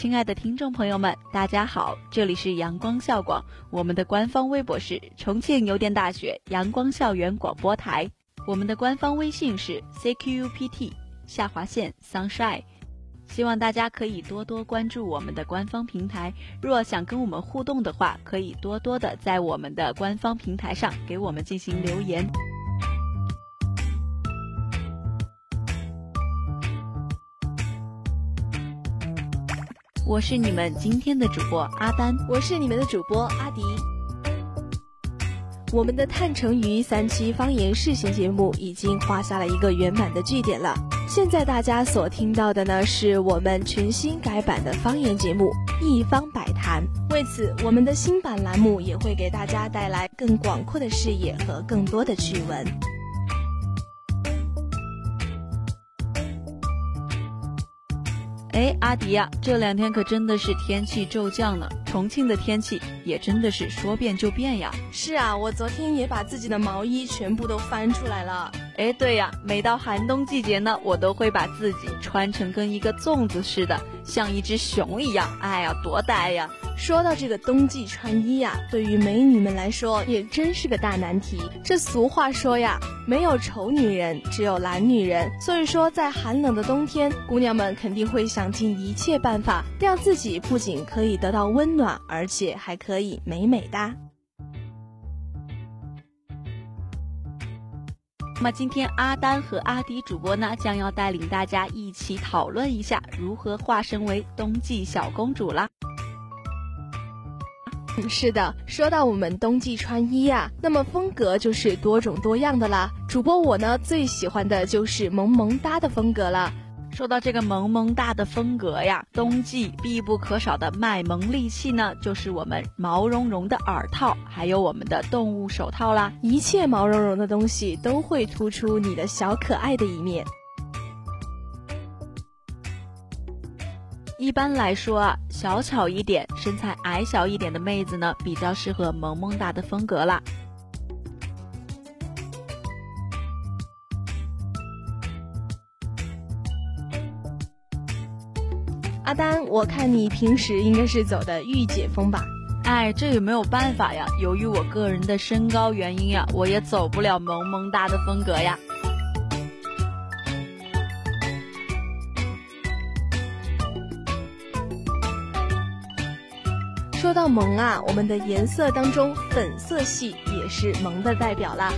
亲爱的听众朋友们，大家好，这里是阳光校广，我们的官方微博是重庆邮电大学阳光校园广播台，我们的官方微信是 CQUPT 下划线 Sunshine，希望大家可以多多关注我们的官方平台。若想跟我们互动的话，可以多多的在我们的官方平台上给我们进行留言。我是你们今天的主播阿丹，我是你们的主播阿迪。我们的探城鱼三期方言试行节目已经画下了一个圆满的句点了。现在大家所听到的呢，是我们全新改版的方言节目《一方百谈》。为此，我们的新版栏目也会给大家带来更广阔的视野和更多的趣闻。哎，阿迪呀，这两天可真的是天气骤降呢，重庆的天气也真的是说变就变呀。是啊，我昨天也把自己的毛衣全部都翻出来了。哎，对呀，每到寒冬季节呢，我都会把自己穿成跟一个粽子似的，像一只熊一样。哎呀，多呆呀！说到这个冬季穿衣呀，对于美女们来说也真是个大难题。这俗话说呀，没有丑女人，只有懒女人。所以说，在寒冷的冬天，姑娘们肯定会想尽一切办法，让自己不仅可以得到温暖，而且还可以美美哒。那么今天阿丹和阿迪主播呢，将要带领大家一起讨论一下如何化身为冬季小公主啦。是的，说到我们冬季穿衣啊，那么风格就是多种多样的啦。主播我呢，最喜欢的就是萌萌哒的风格了。说到这个萌萌哒的风格呀，冬季必不可少的卖萌利器呢，就是我们毛茸茸的耳套，还有我们的动物手套啦。一切毛茸茸的东西都会突出你的小可爱的一面。一般来说啊，小巧一点、身材矮小一点的妹子呢，比较适合萌萌哒的风格啦。阿丹，我看你平时应该是走的御姐风吧？哎，这也没有办法呀，由于我个人的身高原因呀，我也走不了萌萌哒的风格呀。说到萌啊，我们的颜色当中，粉色系也是萌的代表啦。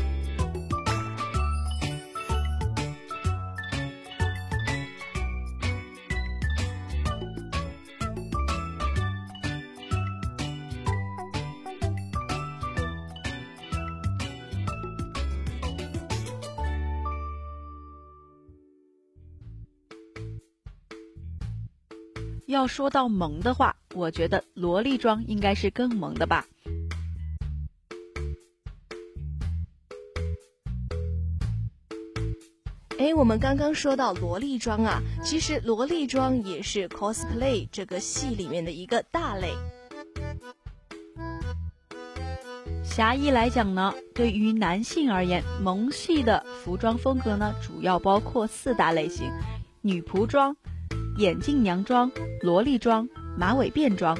要说到萌的话，我觉得萝莉装应该是更萌的吧。哎，我们刚刚说到萝莉装啊，其实萝莉装也是 cosplay 这个戏里面的一个大类。狭义来讲呢，对于男性而言，萌系的服装风格呢，主要包括四大类型：女仆装。眼镜娘装、萝莉装、马尾辫装，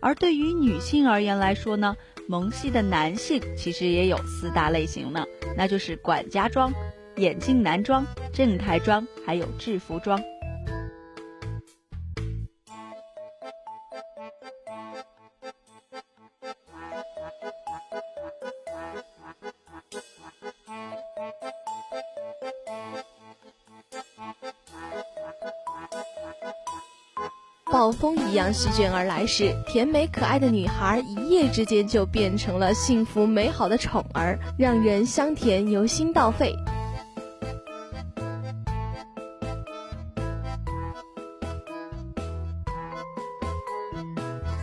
而对于女性而言来说呢，萌系的男性其实也有四大类型呢，那就是管家装、眼镜男装、正太装，还有制服装。暴风一样席卷而来时，甜美可爱的女孩一夜之间就变成了幸福美好的宠儿，让人香甜由心到肺。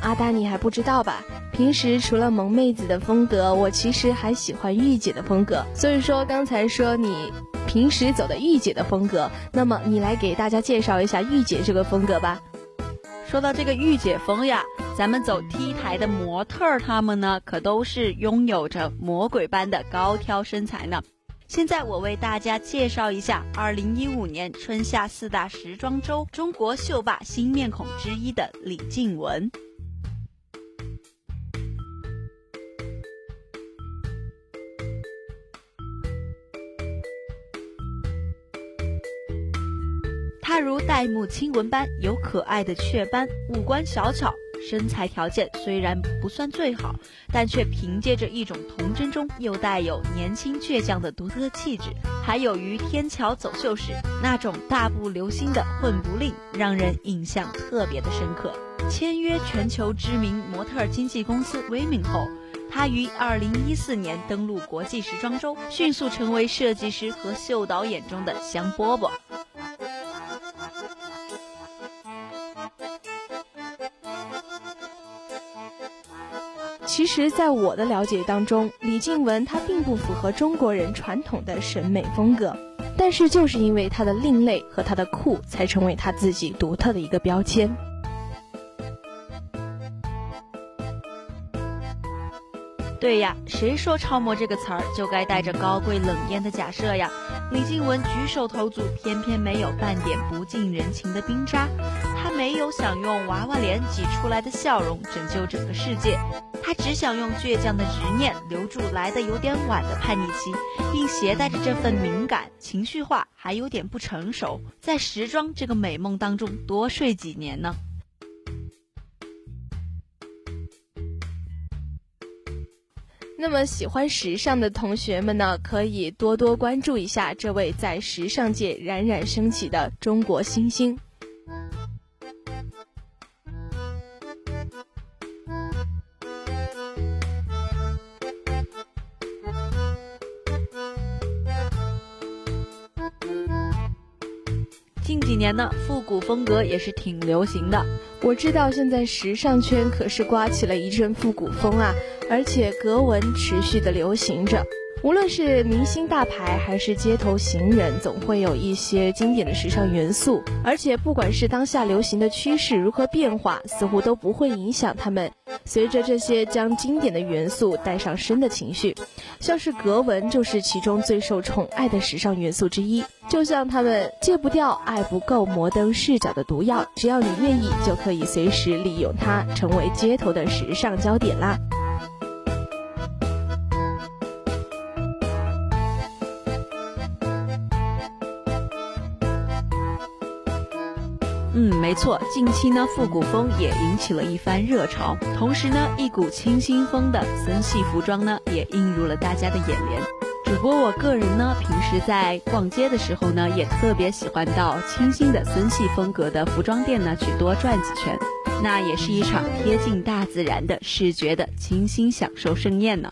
阿丹，你还不知道吧？平时除了萌妹子的风格，我其实还喜欢御姐的风格。所以说，刚才说你平时走的御姐的风格，那么你来给大家介绍一下御姐这个风格吧。说到这个御姐风呀，咱们走 T 台的模特儿，他们呢可都是拥有着魔鬼般的高挑身材呢。现在我为大家介绍一下2015年春夏四大时装周中国秀霸新面孔之一的李静雯。黛木亲纹般有可爱的雀斑，五官小巧。身材条件虽然不算最好，但却凭借着一种童真中又带有年轻倔强的独特气质，还有于天桥走秀时那种大步流星的混不吝，让人印象特别的深刻。签约全球知名模特经纪公司 Women 后，她于2014年登陆国际时装周，迅速成为设计师和秀导眼中的香饽饽。其实，在我的了解当中，李静雯她并不符合中国人传统的审美风格，但是就是因为她的另类和她的酷，才成为她自己独特的一个标签。对呀，谁说超模这个词儿就该带着高贵冷艳的假设呀？李静雯举手投足偏偏没有半点不近人情的冰渣，她没有想用娃娃脸挤出来的笑容拯救整个世界。他只想用倔强的执念留住来的有点晚的叛逆期，并携带着这份敏感、情绪化，还有点不成熟，在时装这个美梦当中多睡几年呢？那么，喜欢时尚的同学们呢，可以多多关注一下这位在时尚界冉冉升起的中国新星。近几年呢，复古风格也是挺流行的。我知道现在时尚圈可是刮起了一阵复古风啊，而且格纹持续的流行着。无论是明星大牌还是街头行人，总会有一些经典的时尚元素。而且不管是当下流行的趋势如何变化，似乎都不会影响他们。随着这些将经典的元素带上身的情绪，像是格纹就是其中最受宠爱的时尚元素之一。就像他们戒不掉、爱不够摩登视角的毒药，只要你愿意，就可以随时利用它，成为街头的时尚焦点啦。错，近期呢，复古风也引起了一番热潮，同时呢，一股清新风的森系服装呢，也映入了大家的眼帘。主播我个人呢，平时在逛街的时候呢，也特别喜欢到清新的森系风格的服装店呢去多转几圈，那也是一场贴近大自然的视觉的清新享受盛宴呢。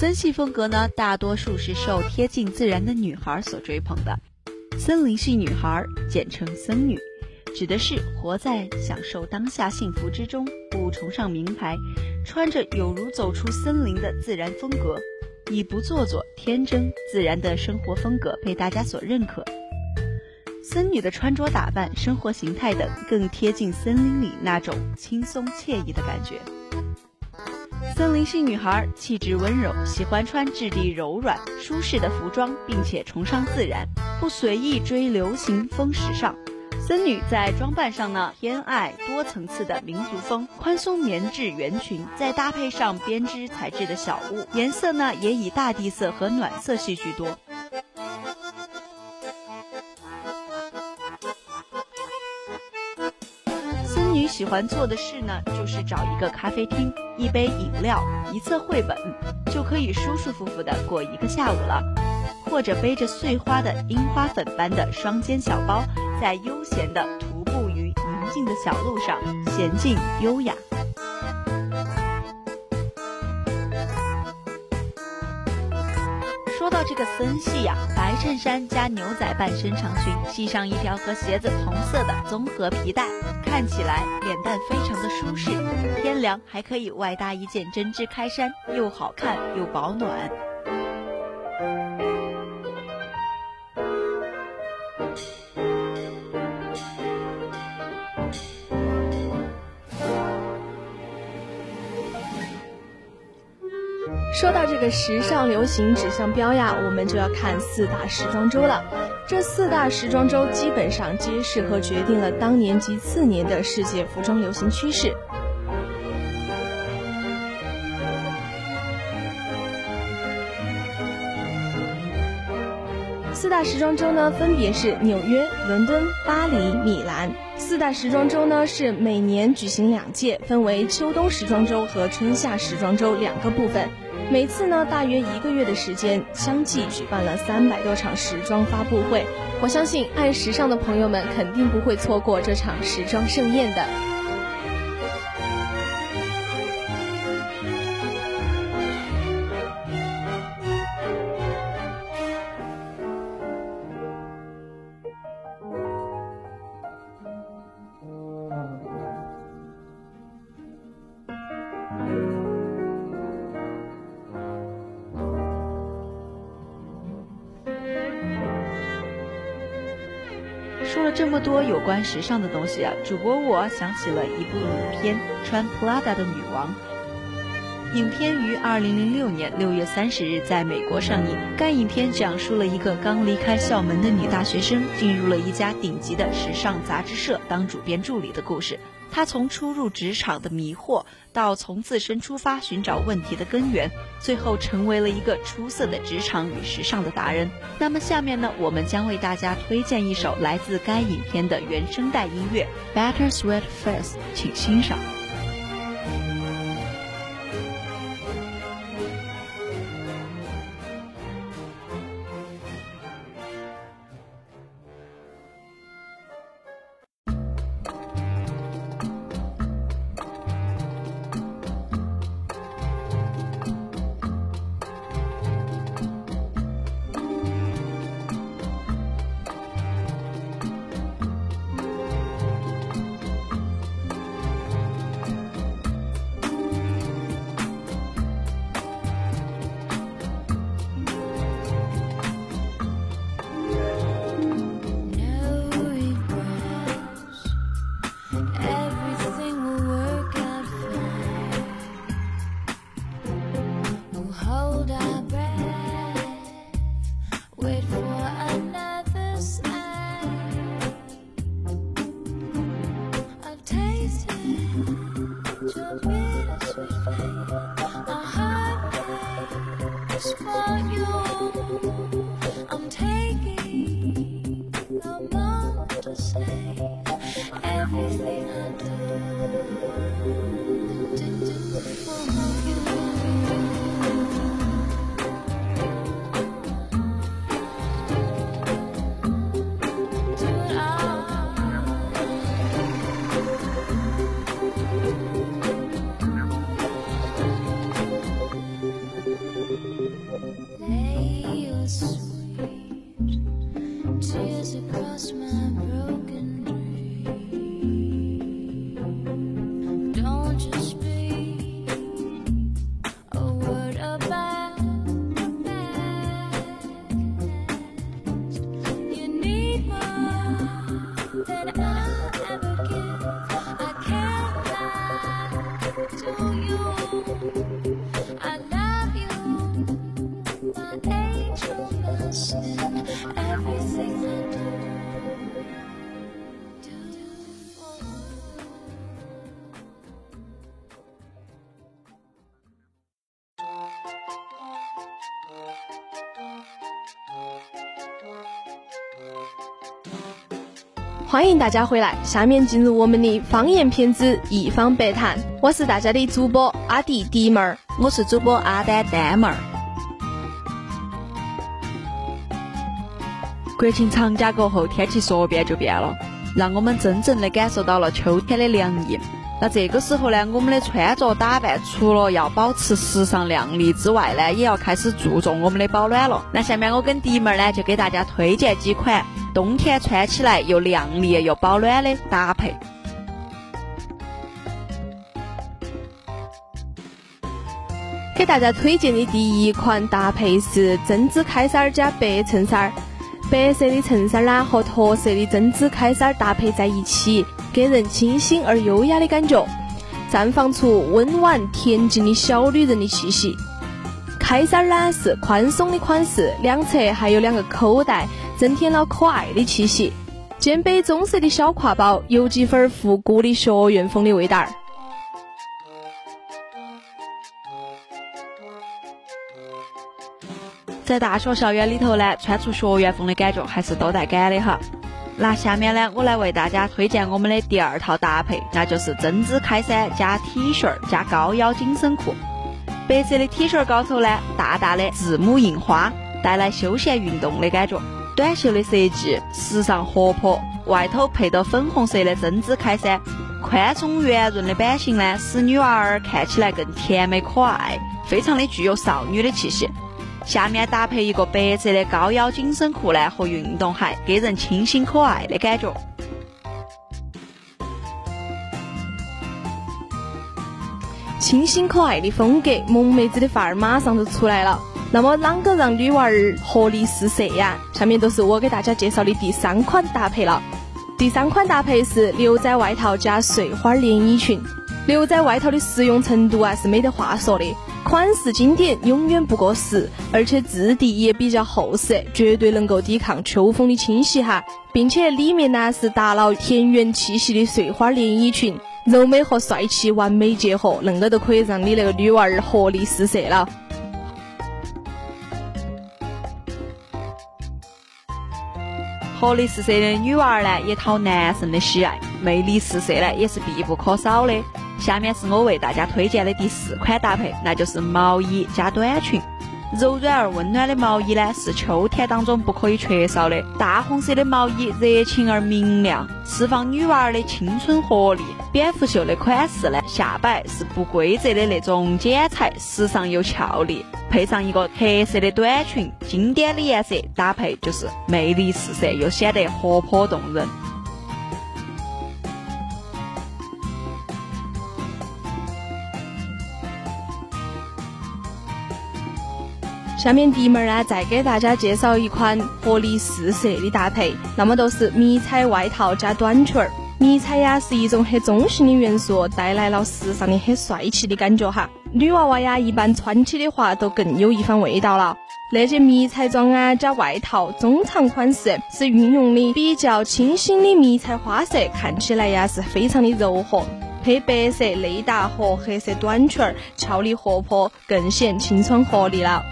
森系风格呢，大多数是受贴近自然的女孩所追捧的。森林系女孩，简称森女，指的是活在享受当下幸福之中，不崇尚名牌，穿着有如走出森林的自然风格，以不做作、天真、自然的生活风格被大家所认可。森女的穿着打扮、生活形态等，更贴近森林里那种轻松惬意的感觉。森林系女孩气质温柔，喜欢穿质地柔软、舒适的服装，并且崇尚自然，不随意追流行风时尚。森女在装扮上呢，偏爱多层次的民族风，宽松棉质圆裙，再搭配上编织材质的小物，颜色呢也以大地色和暖色系居多。女喜欢做的事呢，就是找一个咖啡厅，一杯饮料，一册绘本，就可以舒舒服服的过一个下午了。或者背着碎花的樱花粉般的双肩小包，在悠闲的徒步于宁静的小路上，娴静优雅。这个森系呀，白衬衫加牛仔半身长裙，系上一条和鞋子同色的综合皮带，看起来脸蛋非常的舒适。天凉还可以外搭一件针织开衫，又好看又保暖。个时尚流行指向标呀，我们就要看四大时装周了。这四大时装周基本上揭示和决定了当年及次年的世界服装流行趋势。四大时装周呢，分别是纽约、伦敦、巴黎、米兰。四大时装周呢是每年举行两届，分为秋冬时装周和春夏时装周两个部分。每次呢，大约一个月的时间，相继举办了三百多场时装发布会。我相信爱时尚的朋友们肯定不会错过这场时装盛宴的。这么多有关时尚的东西啊，主播我想起了一部影片《穿 Prada 的女王》。影片于二零零六年六月三十日在美国上映。该影片讲述了一个刚离开校门的女大学生，进入了一家顶级的时尚杂志社当主编助理的故事。他从初入职场的迷惑，到从自身出发寻找问题的根源，最后成为了一个出色的职场与时尚的达人。那么下面呢，我们将为大家推荐一首来自该影片的原声带音乐《Better Sweat Face》，请欣赏。I'll 欢迎大家回来，下面进入我们的方言片子《一方百谈》，我是大家的主播阿迪迪妹儿，我是主播阿丹丹妹儿。国庆长假过后，天气说变就变了，让我们真正的感受到了秋天的凉意。那这个时候呢，我们的穿着打扮除了要保持时尚靓丽之外呢，也要开始注重我们的保暖了。那下面我跟迪妹儿呢，就给大家推荐几款。冬天穿起来又靓丽又保暖的搭配。给大家推荐的第一款搭配是针织开衫加白衬衫，白色的衬衫呢和驼色的针织开衫搭配在一起，给人清新而优雅的感觉，绽放出温婉恬静的小女人的气息。开衫呢是宽松的款式，两侧还有两个口袋，增添了可爱的气息。肩背棕色的小挎包，有几分复古的学院风的味道儿。在大学校园里头呢，穿出学院风的感觉还是多带感的哈。那下面呢，我来为大家推荐我们的第二套搭配，那就是针织开衫加 T 恤加高腰紧身裤。白色的 T 恤高头呢，大大的字母印花，带来休闲运动的感觉。短袖的设计时尚活泼，外头配的粉红色的针织开衫，宽松圆润的版型呢，使女娃儿看起来更甜美可爱，非常的具有少女的气息。下面搭配一个白色的高腰紧身裤呢和运动鞋，给人清新可爱的感觉。清新可爱的风格，萌妹子的范儿马上就出来了。那么啷个让女娃儿活力四射呀？下面都是我给大家介绍的第三款搭配了。第三款搭配是牛仔外套加碎花连衣裙。牛仔外套的实用程度啊是没得话说的。款式经典，永远不过时，而且质地也比较厚实，绝对能够抵抗秋风的侵袭哈。并且里面呢是达了田园气息的碎花连衣裙，柔美和帅气完美结合，恁个都可以让你那个女娃儿活力四射了。活力四射的女娃儿呢，也讨男神的喜爱，魅力四射呢，也是必不可少的。下面是我为大家推荐的第四款搭配，那就是毛衣加短裙。柔软而温暖的毛衣呢，是秋天当中不可以缺少的。大红色的毛衣热情而明亮，释放女娃儿的青春活力。蝙蝠袖的款式呢，下摆是不规则的那种剪裁，时尚又俏丽。配上一个黑色的短裙，经典的颜色搭配就是魅力四射，又显得活泼动人。下面弟妹儿呢，再给大家介绍一款活力四射的搭配，那么就是迷彩外套加短裙儿。迷彩呀是一种很中性的元素，带来了时尚的很帅气的感觉哈。女娃娃呀，一般穿起的话都更有一番味道了。那件迷彩装啊加外套，中长款式，是运用的比较清新的迷彩花色，看起来呀是非常的柔和。配白色内搭和黑色短裙儿，俏丽活泼，更显青春活力了。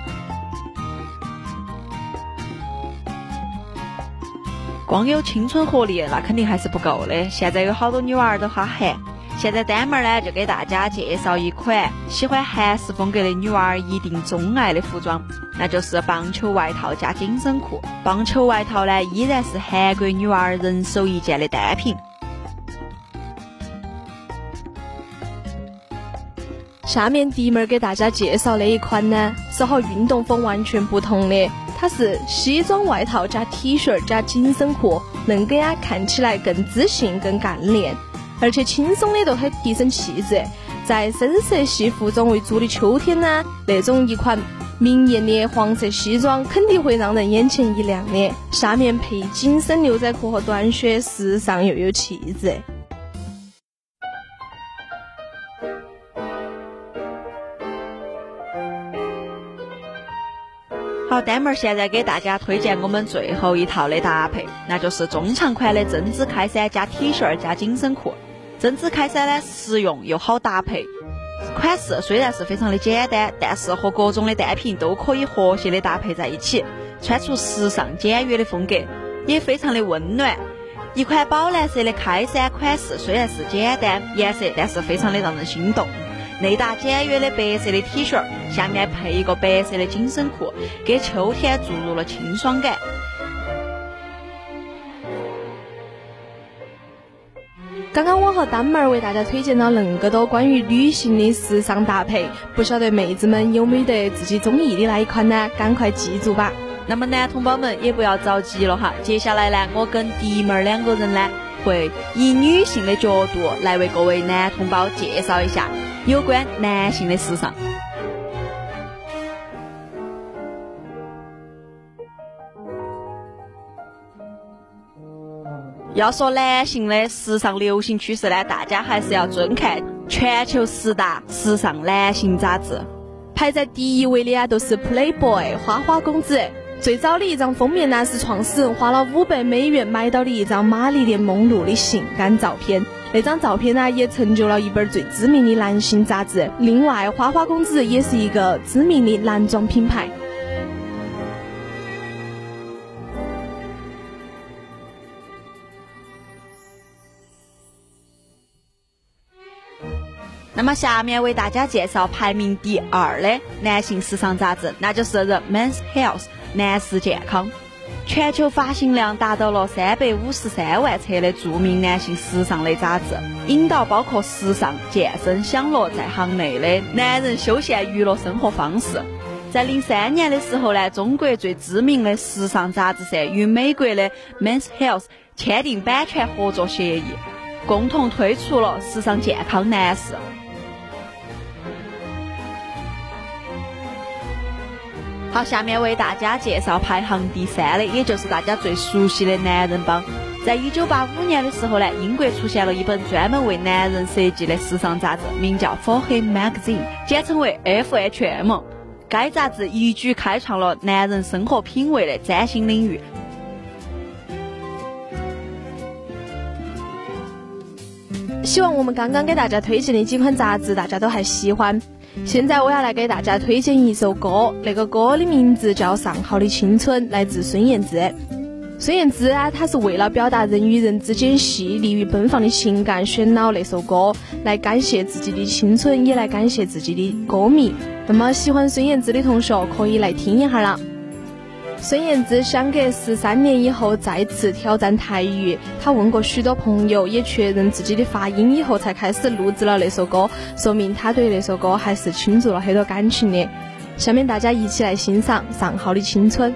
光有青春活力，那肯定还是不够的。现在有好多女娃儿都哈韩，现在丹妹儿呢就给大家介绍一款喜欢韩式风格的女娃儿一定钟爱的服装，那就是棒球外套加紧身裤。棒球外套呢依然是韩国女娃儿人手一件的单品。下面弟妹儿给大家介绍那一款呢，是和运动风完全不同的。它是西装外套加 T 恤加紧身裤，恁个呀看起来更自信、更干练，而且轻松的都很提升气质。在深色系服装为主的秋天呢，那种一款明艳的黄色西装肯定会让人眼前一亮的。下面配紧身牛仔裤和短靴，时尚又有气质。好，丹妹儿现在给大家推荐我们最后一套的搭配，那就是中长款的针织开衫加 T 恤加紧身裤。针织开衫呢，实用又好搭配，款式虽然是非常的简单，但是和各种的单品都可以和谐的搭配在一起，穿出时尚简约的风格，也非常的温暖。一款宝蓝色的开衫款式虽然是简单颜色，但是非常的让人心动。内搭简约的白色的 T 恤，下面配一个白色的紧身裤，给秋天注入了清爽感。刚刚我和丹妹儿为大家推荐了恁个多关于女性的时尚搭配，不晓得妹子们有没得自己中意的那一款呢？赶快记住吧。那么男同胞们也不要着急了哈，接下来呢，我跟迪妹儿两个人呢，会以女性的角度来为各位男同胞介绍一下。有关男性的时尚，要说男性的时尚流行趋势呢，大家还是要尊看全球十大时尚男性杂志，排在第一位的啊都是 Playboy 花花公子。最早的一张封面呢，是创始人花了五百美元买到的一张玛丽莲梦露的性感照片。那张照片呢，也成就了一本最知名的男性杂志。另外，花花公子也是一个知名的男装品牌。那么，下面为大家介绍排名第二的男性时尚杂志，那就是《The Men's Health》。男士健康，全球发行量达到了三百五十三万册的著名男性时尚类杂志，引导包括时尚、健身、享乐在行内的男人休闲娱乐生活方式。在零三年的时候呢，中国最知名的时尚杂志社与美国的 Men's Health 签订版权合作协议，共同推出了时尚健康男士。好，下面为大家介绍排行第三的，也就是大家最熟悉的男人帮。在一九八五年的时候呢，英国出现了一本专门为男人设计的时尚杂志，名叫《For Him Magazine》，简称为 FHM。该杂志一举开创了男人生活品味的崭新领域。希望我们刚刚给大家推荐的几款杂志，大家都还喜欢。现在我要来给大家推荐一首歌，那个歌的名字叫《上好的青春》，来自孙燕姿。孙燕姿啊，她是为了表达人与人之间细腻与奔放的情感，选了那首歌来感谢自己的青春，也来感谢自己的歌迷。那么喜欢孙燕姿的同学可以来听一下了。孙燕姿相隔十三年以后再次挑战台语，她问过许多朋友，也确认自己的发音以后，才开始录制了那首歌，说明她对那首歌还是倾注了很多感情的。下面大家一起来欣赏《上好的青春》。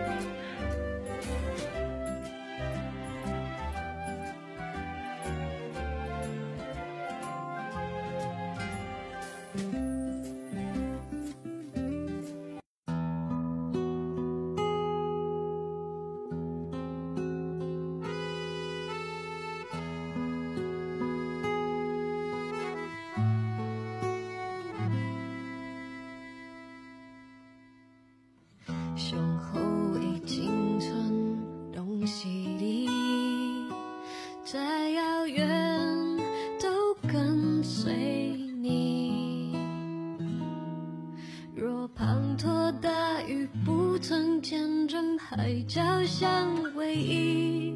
天真海角相偎依，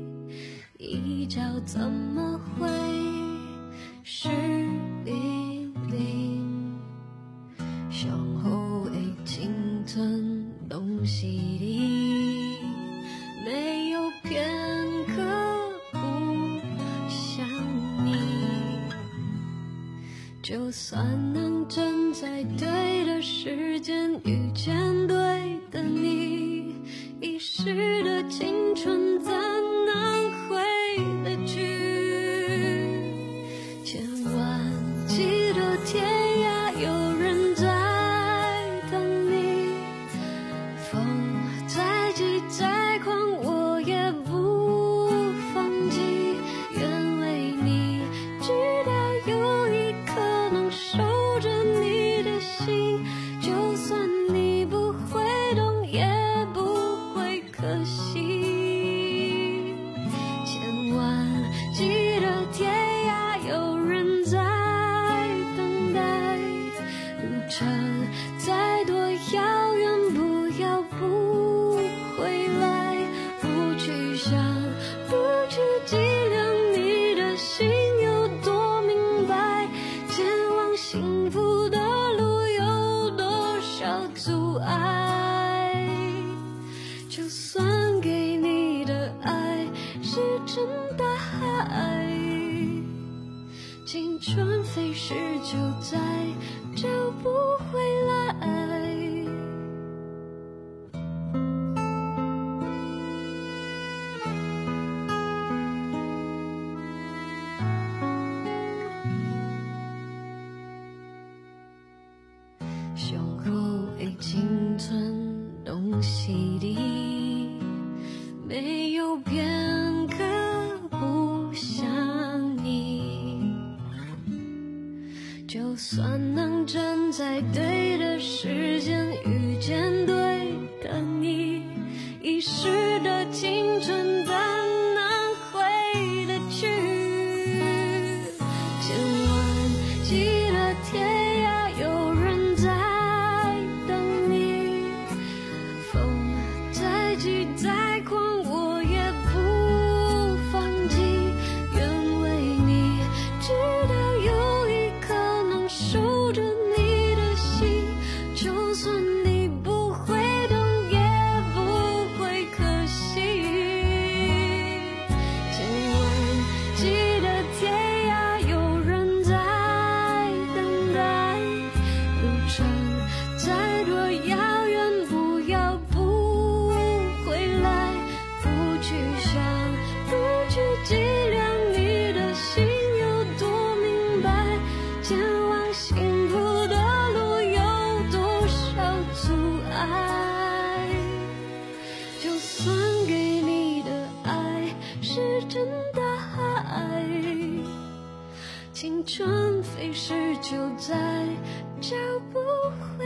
一朝怎么会是离离？向后为青春东西里，没有片刻不想你。就算能真在对的时间遇见。算能站。在对的时间遇见青春飞逝就再找不回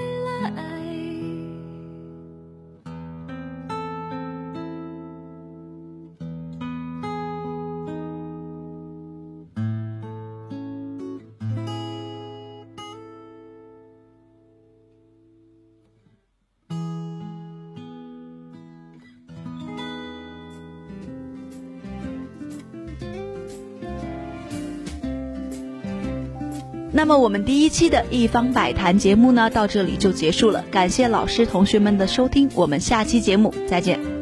来。么我们第一期的一方百谈节目呢，到这里就结束了。感谢老师同学们的收听，我们下期节目再见。